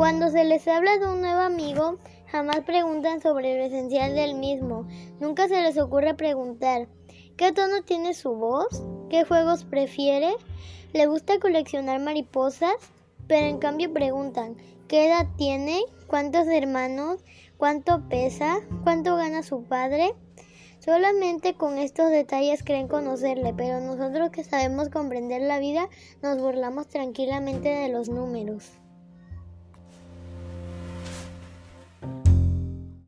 Cuando se les habla de un nuevo amigo, jamás preguntan sobre lo esencial del mismo. Nunca se les ocurre preguntar ¿qué tono tiene su voz? ¿Qué juegos prefiere? ¿Le gusta coleccionar mariposas? Pero en cambio preguntan ¿qué edad tiene? ¿Cuántos hermanos? ¿Cuánto pesa? ¿Cuánto gana su padre? Solamente con estos detalles creen conocerle, pero nosotros que sabemos comprender la vida nos burlamos tranquilamente de los números.